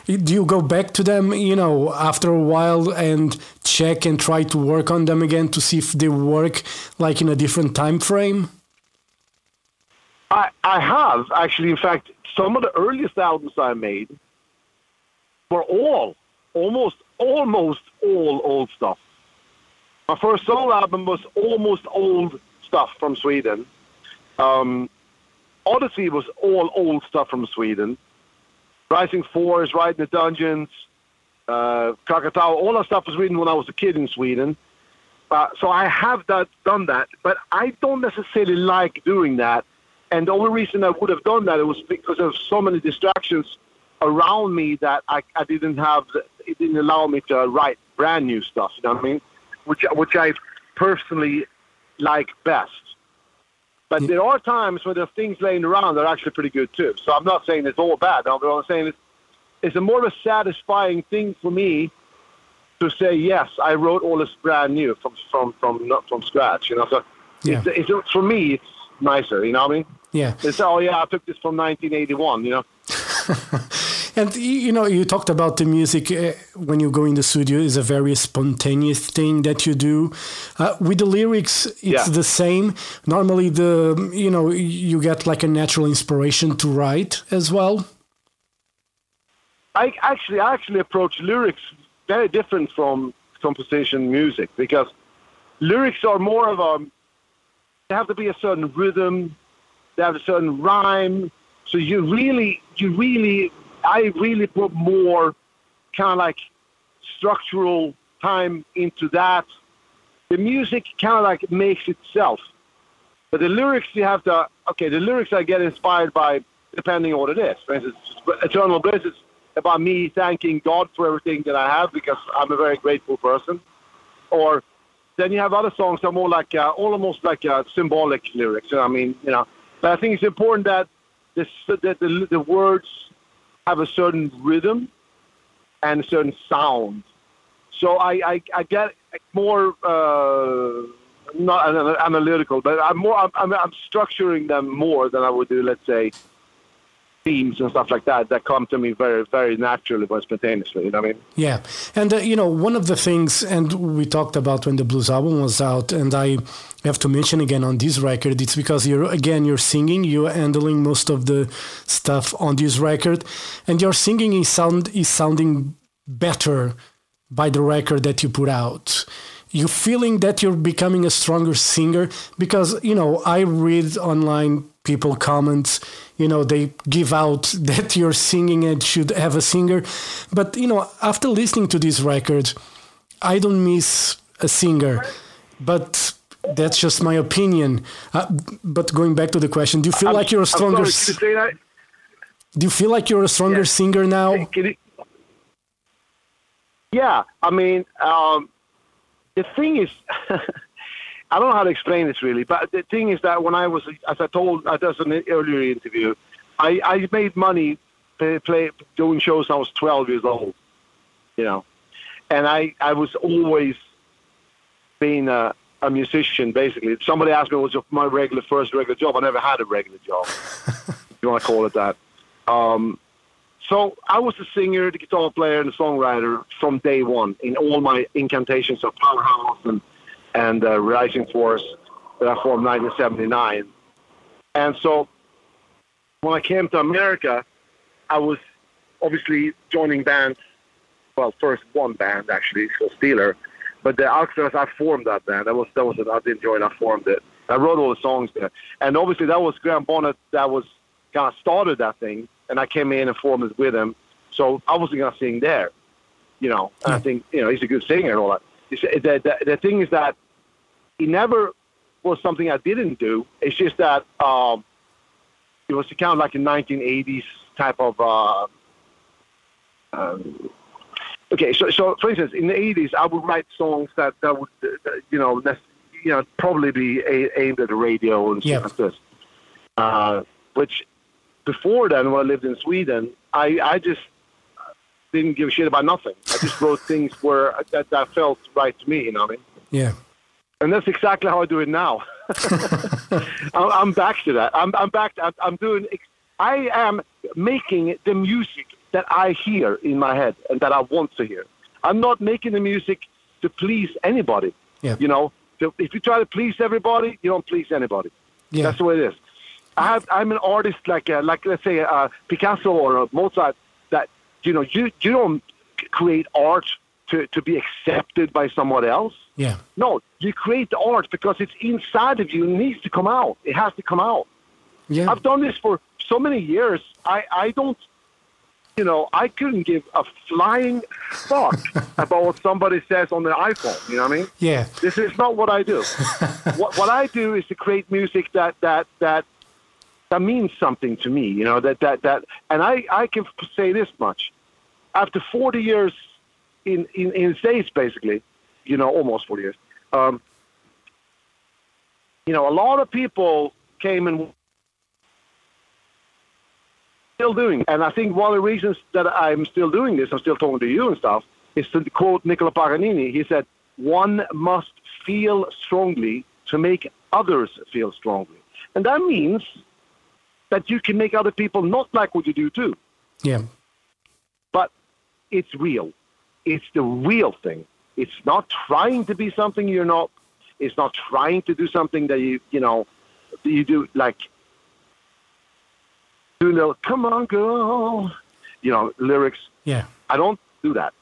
Do you go back to them, you know, after a while and check and try to work on them again to see if they work like in a different time frame? I, I have actually. In fact, some of the earliest albums I made were all, almost, almost all old stuff. My first solo album was almost old stuff from Sweden. Um, Odyssey was all old stuff from Sweden. Rising Force, Riot in the Dungeons, uh, Krakatau, all that stuff was written when I was a kid in Sweden. Uh, so I have that, done that, but I don't necessarily like doing that. And the only reason I would have done that it was because of so many distractions around me that I, I didn't have. It didn't allow me to write brand new stuff. You know what I mean? Which which I personally like best. But there are times when there's things laying around that are actually pretty good too. So I'm not saying it's all bad. But I'm saying it's, it's a more of a satisfying thing for me to say yes, I wrote all this brand new from from from not from scratch. You know, so Yeah. it's, it's for me it's nicer. You know what I mean? Yeah. It's oh yeah, I took this from 1981. You know. And you know, you talked about the music uh, when you go in the studio is a very spontaneous thing that you do. Uh, with the lyrics, it's Yeah. the same. Normally, the you know you get like a natural inspiration to write as well. I actually I actually approach lyrics very different from composition music because lyrics are more of a they have to be a certain rhythm, they have a certain rhyme. So you really you really I really put more kind of like structural time into that. The music kind of like makes itself. But the lyrics you have to okay, the lyrics I get inspired by depending on what it is. For instance, Eternal Bliss is about me thanking God for everything that I have because I'm a very grateful person. Or then you have other songs that are more like uh, almost like uh, symbolic lyrics. You know, I mean, you know, But I think it's important that the that the, the words have a certain rhythm and a certain sound. So I I, I get more. Uh, not analytical, but I'm more. I'm, I'm structuring them more than I would do, let's say, themes and stuff like that that come to me very, very naturally, but spontaneously. You know what I mean? Yeah, and uh, you know, one of the things, and we talked about when the blues album was out, and I have to mention again on this record, it's because you're again you're singing, you're handling most of the stuff on this record, and your singing is sound is sounding better by the record that you put out You're feeling that you're becoming a stronger singer because you know i read online people comments you know they give out that you're singing and should have a singer. But you know after listening to this record i don't miss a singer. But that's just my opinion. Uh, but going back to the question do you feel I'm, like you're a stronger sorry, do you feel like you're a stronger yeah. singer now? Yeah i mean um, the thing is, I don't know how to explain this really, but the thing is that when I was, as I told, I does an earlier interview, I, I made money play, play doing shows when I was 12 years old, you know, and I, I was always being a, a musician basically. If somebody asked me what was my regular first regular job, I never had a regular job. you want to call it that. Um, so I was a singer, the guitar player, and the songwriter from day one in all my incantations of Powerhouse and and uh, Rising Force that I formed in 1979. And so when I came to America, I was obviously joining bands. Well, first one band actually, so Steeler. But the Alcatrazz, I formed that band. That was that was I didn't join. I formed it. I wrote all the songs there, and obviously that was Graham Bonnet that was kind of started that thing and I came in and formed it with him. So I wasn't going to sing there, you know. And. I think you know he's a good singer and all that. The, the, the thing is that he never was something I didn't do. It's just that um, it was kind of like a 1980s type of. Uh, um, okay, so so for instance, in the 80s, I would write songs that that would uh, you know you know probably be a, aimed at the radio and stuff like this, uh, which before then, when I lived in Sweden, I, I just didn't give a shit about nothing. I just wrote things where that, that felt right to me. You know what I mean? Yeah. And that's exactly how I do it now. I'm back to that. I'm, I'm back. To, I'm doing. I am making the music that I hear in my head and that I want to hear. I'm not making the music to please anybody. Yeah. You know, if you try to please everybody, you don't please anybody. Yeah. That's the way it is. I have, I'm an artist like uh, like let's say uh, Picasso or Mozart that you know you you don't create art to, to be accepted by someone else. Yeah. No, you create the art because it's inside of you. It needs to come out. It has to come out. Yeah. I've done this for so many years. I, I don't, you know, I couldn't give a flying fuck about what somebody says on the iPhone. You know what I mean? Yeah. This is not what I do. what, what I do is to create music that, that, that that means something to me. You know that that that, and I I can say this much: after 40 years in in in states, basically, you know, almost 40 years. Um, you know, a lot of people came and still doing. And I think one of the reasons that I'm still doing this, I'm still talking to you and stuff, is to quote Niccolo Paganini. He said, "One must feel strongly to make others feel strongly," and that means that you can make other people not like what you do too. Yeah. But it's real. It's the real thing. It's not trying to be something you're not. It's not trying to do something that you you know you do like do little come on girl, you know lyrics. Yeah. I don't do that.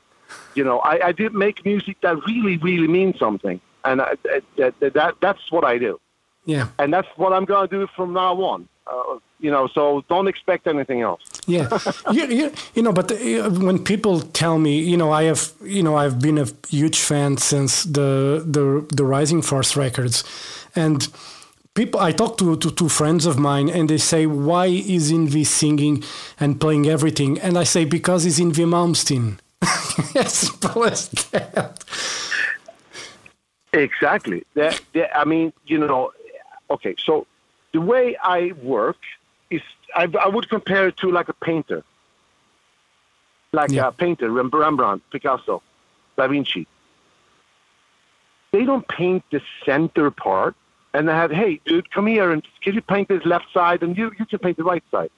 You know, I, I did make music that really really means something, and I, that, that that's what I do. Yeah. And that's what I'm gonna do from now on. Uh, you know, so don't expect anything else. yeah, you, you, you, know, but uh, when people tell me, you know, I have, you know, I've been a huge fan since the the the Rising Force records, and people, I talk to, to two friends of mine, and they say, why is Yngwie singing and playing everything? And I say, because he's Yngwie Malmsteen. as simple as that. Exactly. That, that, I mean, you know, okay, so the way I work I, I would compare it to like a painter, like Yeah. a painter, Rem- Rembrandt, Picasso, Da Vinci. They don't paint the center part and they have, hey, dude, come here and can you paint this left side and you, you can paint the right side.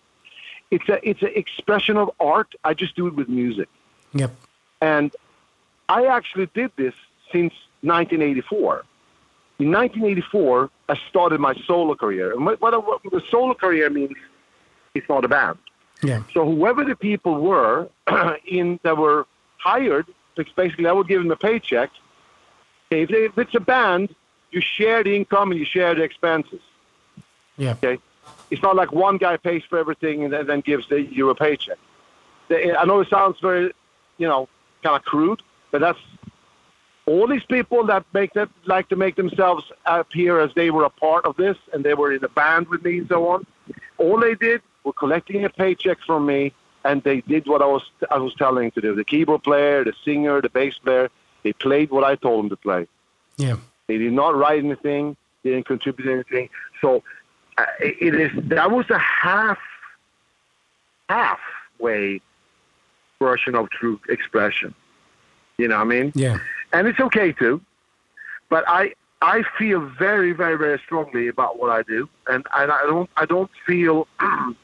It's a it's an expression of art. I just do it with music. Yep. And I actually did this since 1984. In 1984, I started my solo career. And what, what, what the solo career means, it's not a band. Yeah. So whoever the people were in that were hired, basically I would give them a paycheck. Okay, if, they, if it's a band, you share the income and you share the expenses. Yeah. Okay, it's not like one guy pays for everything and then, gives the, you a paycheck. The- I know it sounds very, you know, kind of crude, but that's all these people that make that like to make themselves appear as they were a part of this and they were in a band with me and so on. All they did were collecting a paycheck from me, and they did what I was I was telling them to do. The keyboard player, the singer, the bass player, they played what I told them to play. Yeah. They did not write anything. They didn't contribute anything. So uh, it is that was a half halfway version of true expression. You know what I mean? Yeah. And it's okay too. But I I feel very very very strongly about what I do, and and I don't I don't feel.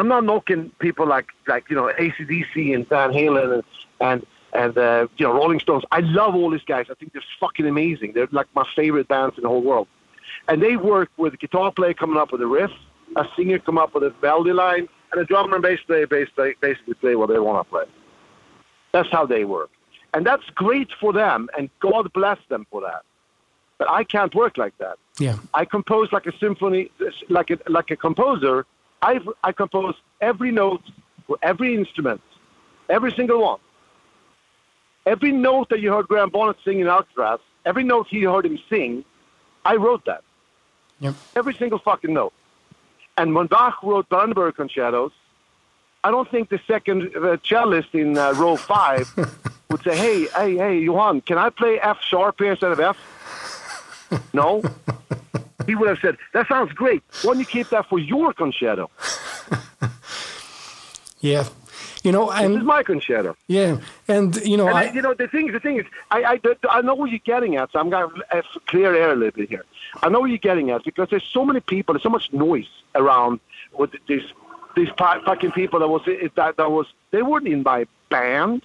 I'm not knocking people like like you know ACDC and Van Halen and and and uh, you know Rolling Stones. I love all these guys. I think they're fucking amazing. They're like my favorite bands in the whole world. And they work with a guitar player coming up with a riff, a singer come up with a melody line, and a drummer and bass player basically basically play what they want to play. That's how they work, and that's great for them. And God bless them for that. But I can't work like that. Yeah. I compose like a symphony, like a like a composer. I I compose every note for every instrument, every single one. Every note that you heard Graham Bonnet sing in Alcatrazz, every note he heard him sing, I wrote that. Yep. Every single fucking note. And when Bach wrote Brandenburg concertos, I don't think the second uh, cellist in uh, row five would say, "Hey, hey, hey, Johan, can I play F sharp here instead of F?" No. he would have said, "That sounds great. Why don't you keep that for your concerto? Yeah. You know, and This is my concerto." yeah, and you know, And I, I, you know, the thing, the thing is, I, I, the- I know what you're getting at. So I'm to clear air a little bit here. I know what you're getting at because there's so many people, there's so much noise around with these these fucking people that was eh, that that was they weren't in my band.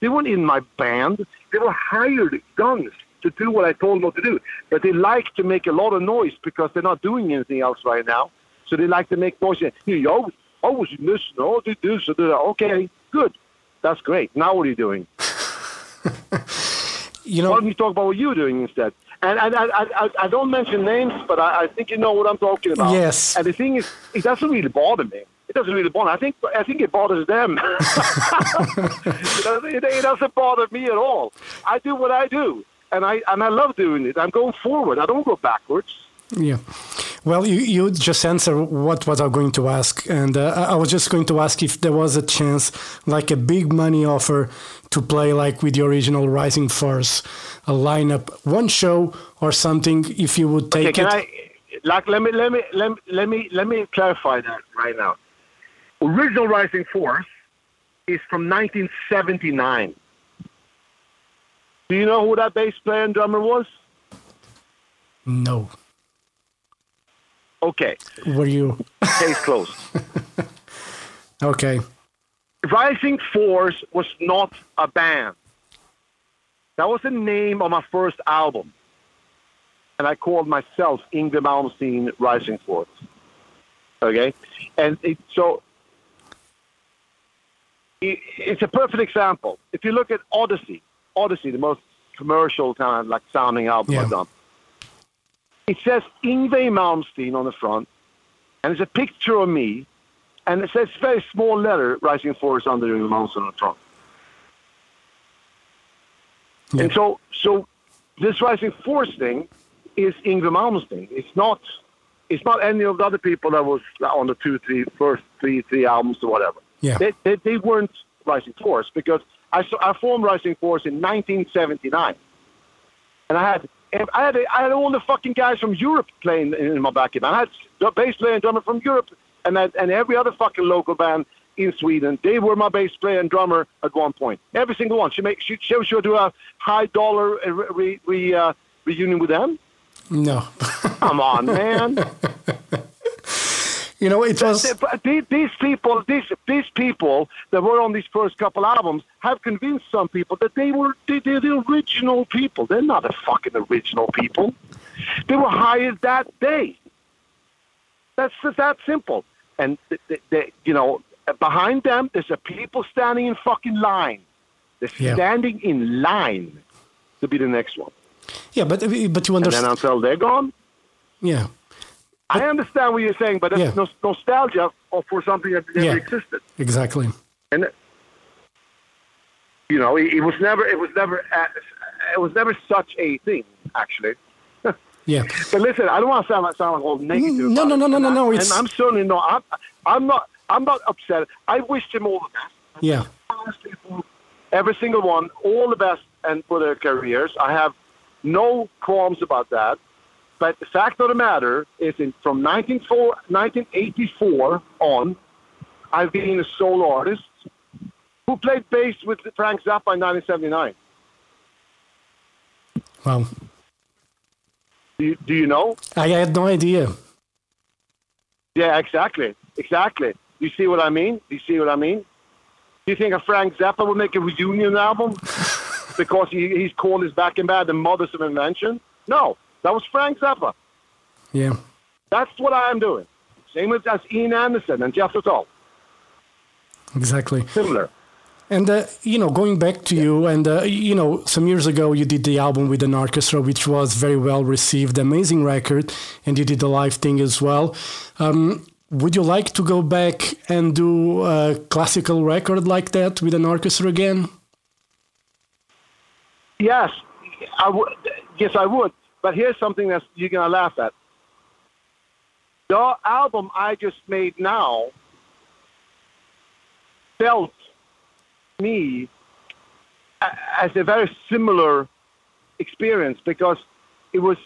They weren't in my band. They were hired guns to do what I told them not to do. But they like to make a lot of noise because they're not doing anything else right now. So they like to make noise. You always, I was listening. Oh, do so. do that. Okay, good. That's great. Now what are you doing? you Why know, don't you talk about what you're doing instead? And, and I, I, I, I don't mention names, but I, I think you know what I'm talking about. Yes. And the thing is, it doesn't really bother me. It doesn't really bother. I think I think it bothers them. it, doesn't, it, it doesn't bother me at all. I do what I do, and I and I love doing it. I'm going forward. I don't go backwards. Yeah. Well, you, you just answer what was I going to ask, and uh, I was just going to ask if there was a chance, like a big money offer, to play like with the original Rising Force, a lineup, one show or something. If you would Okay, take can it, I like let me let me let me let me let me clarify that right now. Original Rising Force is from 1979. Do you know who that bass player and drummer was? no. Okay, Were you case closed. okay? Rising Force was not a band. That was the name of my first album. And I called myself Yngwie Malmsteen Rising Force. Okay? And it, so it, it's a perfect example. If you look at Odyssey, Odyssey, the most commercial kind of like sounding album Yeah. I've done, it says Yngwie Malmsteen on the front, and it's a picture of me and it says very small letter rising force under the mountain on the front. Yeah. And so, so this rising force thing is Yngwie Malmsteen. It's not, it's not any of the other people that was on the two, three, first three, three albums or whatever. Yeah. They, they, they weren't rising force because I, saw, I formed rising force in 1979, and I had I had I had all the fucking guys from Europe playing in my backing band. I had the bass player and drummer from Europe, and I, and every other fucking local band in Sweden. They were my bass player and drummer at one point. Every single one. She make she she sure do a high dollar uh, re, re, uh, reunion with them. No. Come on, man. you know, it was. These, these people, these these people that were on these first couple albums have convinced some people that they were they, they're the original people. They're not the fucking original people. They were hired that day. That's just that simple. And they, they, you know, behind them, there's a people standing in fucking line. They're Yeah. standing in line to be the next one. Yeah, but but you And then understand. until they're gone, Yeah. I understand what you're saying, but that's Yeah. nostalgia for something that never Yeah. existed. Exactly. And you know, it, it was never, it was never, it was never such a thing, actually. Yeah. But listen, I don't want to sound like sound all negative. No, no, no, no, no, no, And I'm certainly not. I'm, I'm not. I'm not upset. I wish them all the best. Yeah. every single one, all the best and for their careers. I have no qualms about that. But the fact of the matter is, in, from 1984 1984 on, I've been a solo artist who played bass with Frank Zappa in 1979. Wow. Do you, do you know? I had no idea. Yeah, exactly, exactly. You see what I mean? Do you see what I mean? Do you think a Frank Zappa would make a reunion album because he, he's called his back and bad the mothers of invention? No, that was Frank Zappa. Yeah. That's what I am doing. Same as, as Ian Anderson and Jethro Tull. Exactly. Similar. And uh, you know, going back to you, and uh, you know, some years ago you did the album with an orchestra, which was very well received, amazing record, and you did the live thing as well. Um, would you like to go back and do a classical record like that with an orchestra again? Yes, I would. Yes, I would. But here's something that you're gonna laugh at. The album I just made now felt me as a very similar experience because it was.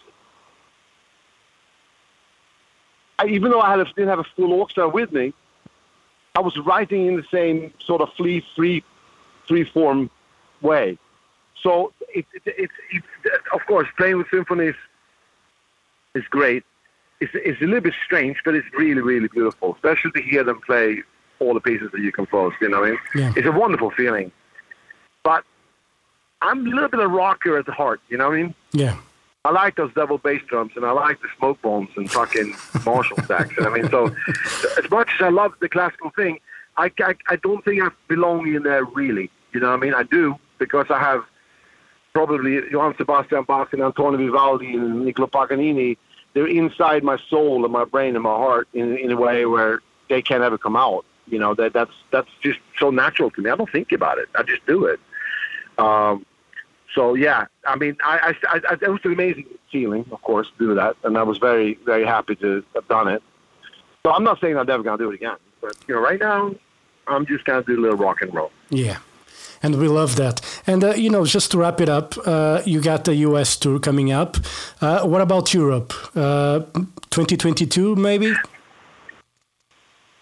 Even though I didn't have a full orchestra with me, I was writing in the same sort of free, free, free form way. So it, it, it, it, of course, playing with symphonies is great. It's, it's a little bit strange, but it's really, really beautiful, especially to hear them play all the pieces that you composed. You know what I mean? Yeah. It's a wonderful feeling. But I'm a little bit of a rocker at the heart. You know what I mean? Yeah. I like those double bass drums, and I like the smoke bombs and fucking Marshall stacks. And I mean, so as much as I love the classical thing, I, I, I don't think I belong in there really. You know what I mean? I do because I have probably Johann Sebastian Bach and Antonio Vivaldi and Niccolo Paganini. They're inside my soul and my brain and my heart in, in a way where they can't ever come out. You know that that's that's just so natural to me. I don't think about it. I just do it. Um, so yeah, I mean, I, I, I, it was an amazing feeling, of course, to do that, and I was very, very happy to have done it. So I'm not saying I'm never gonna do it again, but you know, right now, I'm just gonna do a little rock and roll. Yeah. And we love that. And, uh, you know, just to wrap it up, uh, you got the US tour coming up. Uh, what about Europe? Uh, 2022, maybe?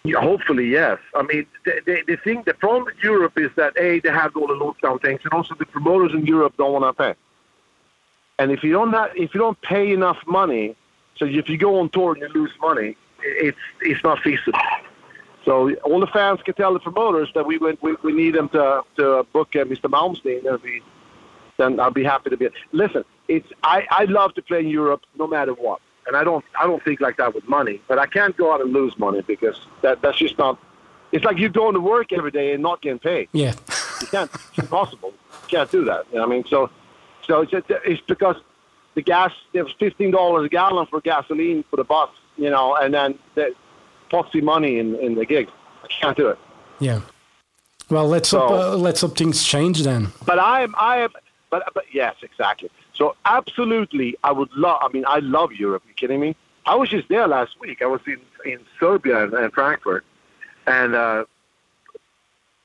Yeah, hopefully, yes. I mean, the, the, the thing, the problem with Europe is that a they have all the lockdown things, and also the promoters in Europe don't want to pay. And if you don't have, if you don't pay enough money, so if you go on tour and you lose money, it's it's not feasible. So all the fans can tell the promoters that we went, we, we need them to to book uh, Mr. Malmsteen. Be, then I'll be happy to be. Listen, it's I I love to play in Europe no matter what, and I don't I don't think like that with money. But I can't go out and lose money because that that's just not. It's like you going to work every day and not getting paid. Yeah. You can't. It's impossible. You can't do that. You know I mean? So, so it's, it's because the gas. There's fifteen dollars a gallon for gasoline for the bus. You know, and then the potsy money in in the gig. I can't do it. Yeah. Well, let's So- hope, uh, let's hope things change then. But I am. I am. But but yes, exactly. So absolutely, I would love. I mean, I love Europe. you kidding me? I was just there last week. I was in in Serbia and, and Frankfurt, and uh,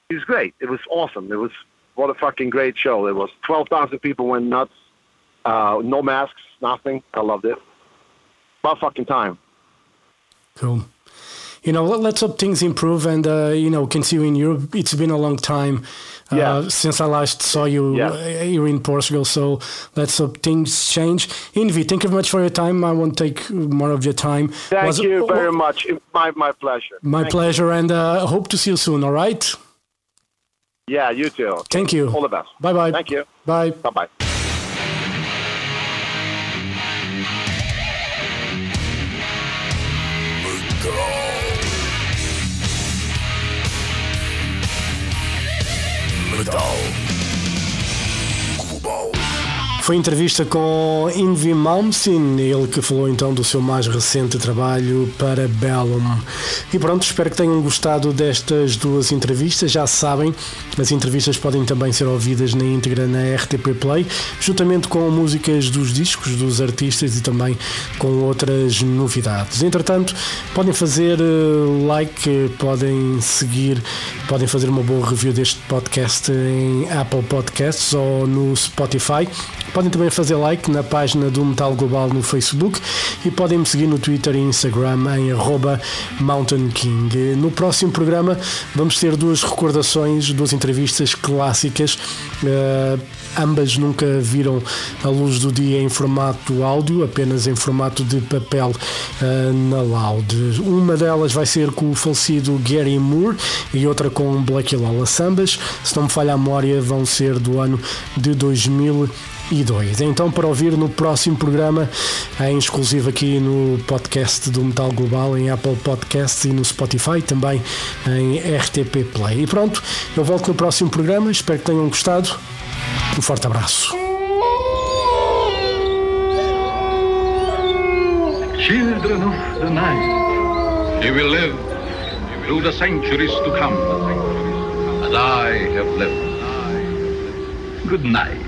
it was great. It was awesome. It was what a fucking great show. It was twelve thousand people went nuts. Uh, no masks, nothing. I loved it. About fucking time. Cool. You know, let- let's hope things improve and, uh, you know, can see you in Europe. It's been a long time uh, Yeah. since I last saw you Yeah. uh, here in Portugal. So let's hope things change. Yngwie, thank you very much for your time. I won't take more of your time. Thank Was- you very much. My, my pleasure. My Thank pleasure, and uh, hope to see you soon, all right? Yeah, you too. Thank you. All the best. Bye bye. Thank you. Bye. Bye bye. Metal. Foi entrevista com Invi Malmsteen, ele que falou então do seu mais recente trabalho para Bellum. E pronto, espero que tenham gostado destas duas entrevistas. Já sabem, as entrevistas podem também ser ouvidas na íntegra na RTP Play, juntamente com músicas dos discos dos artistas e também com outras novidades. Entretanto, podem fazer eh, like, podem seguir, podem fazer uma boa review deste podcast em Apple Podcasts ou no Spotify. Podem também fazer like na página do Metal Global no Facebook e podem me seguir no Twitter e Instagram em arroba Mountain King. No próximo programa vamos ter duas recordações, duas entrevistas clássicas. eh, ambas nunca viram a luz do dia em formato áudio, apenas em formato de papel eh, na Loud. Uma delas vai ser com o falecido Gary Moore e outra com Black Lola Sambas. Se não me falha a memória, vão ser do ano de 2000 e dois. Então, para ouvir no próximo programa, em exclusivo aqui no podcast do Metal Global, em Apple Podcasts e no Spotify, também em RTP Play. E pronto, eu volto no próximo programa, espero que tenham gostado. Um forte abraço. Children of the night, you will live through the centuries to come, as I have lived. Good night.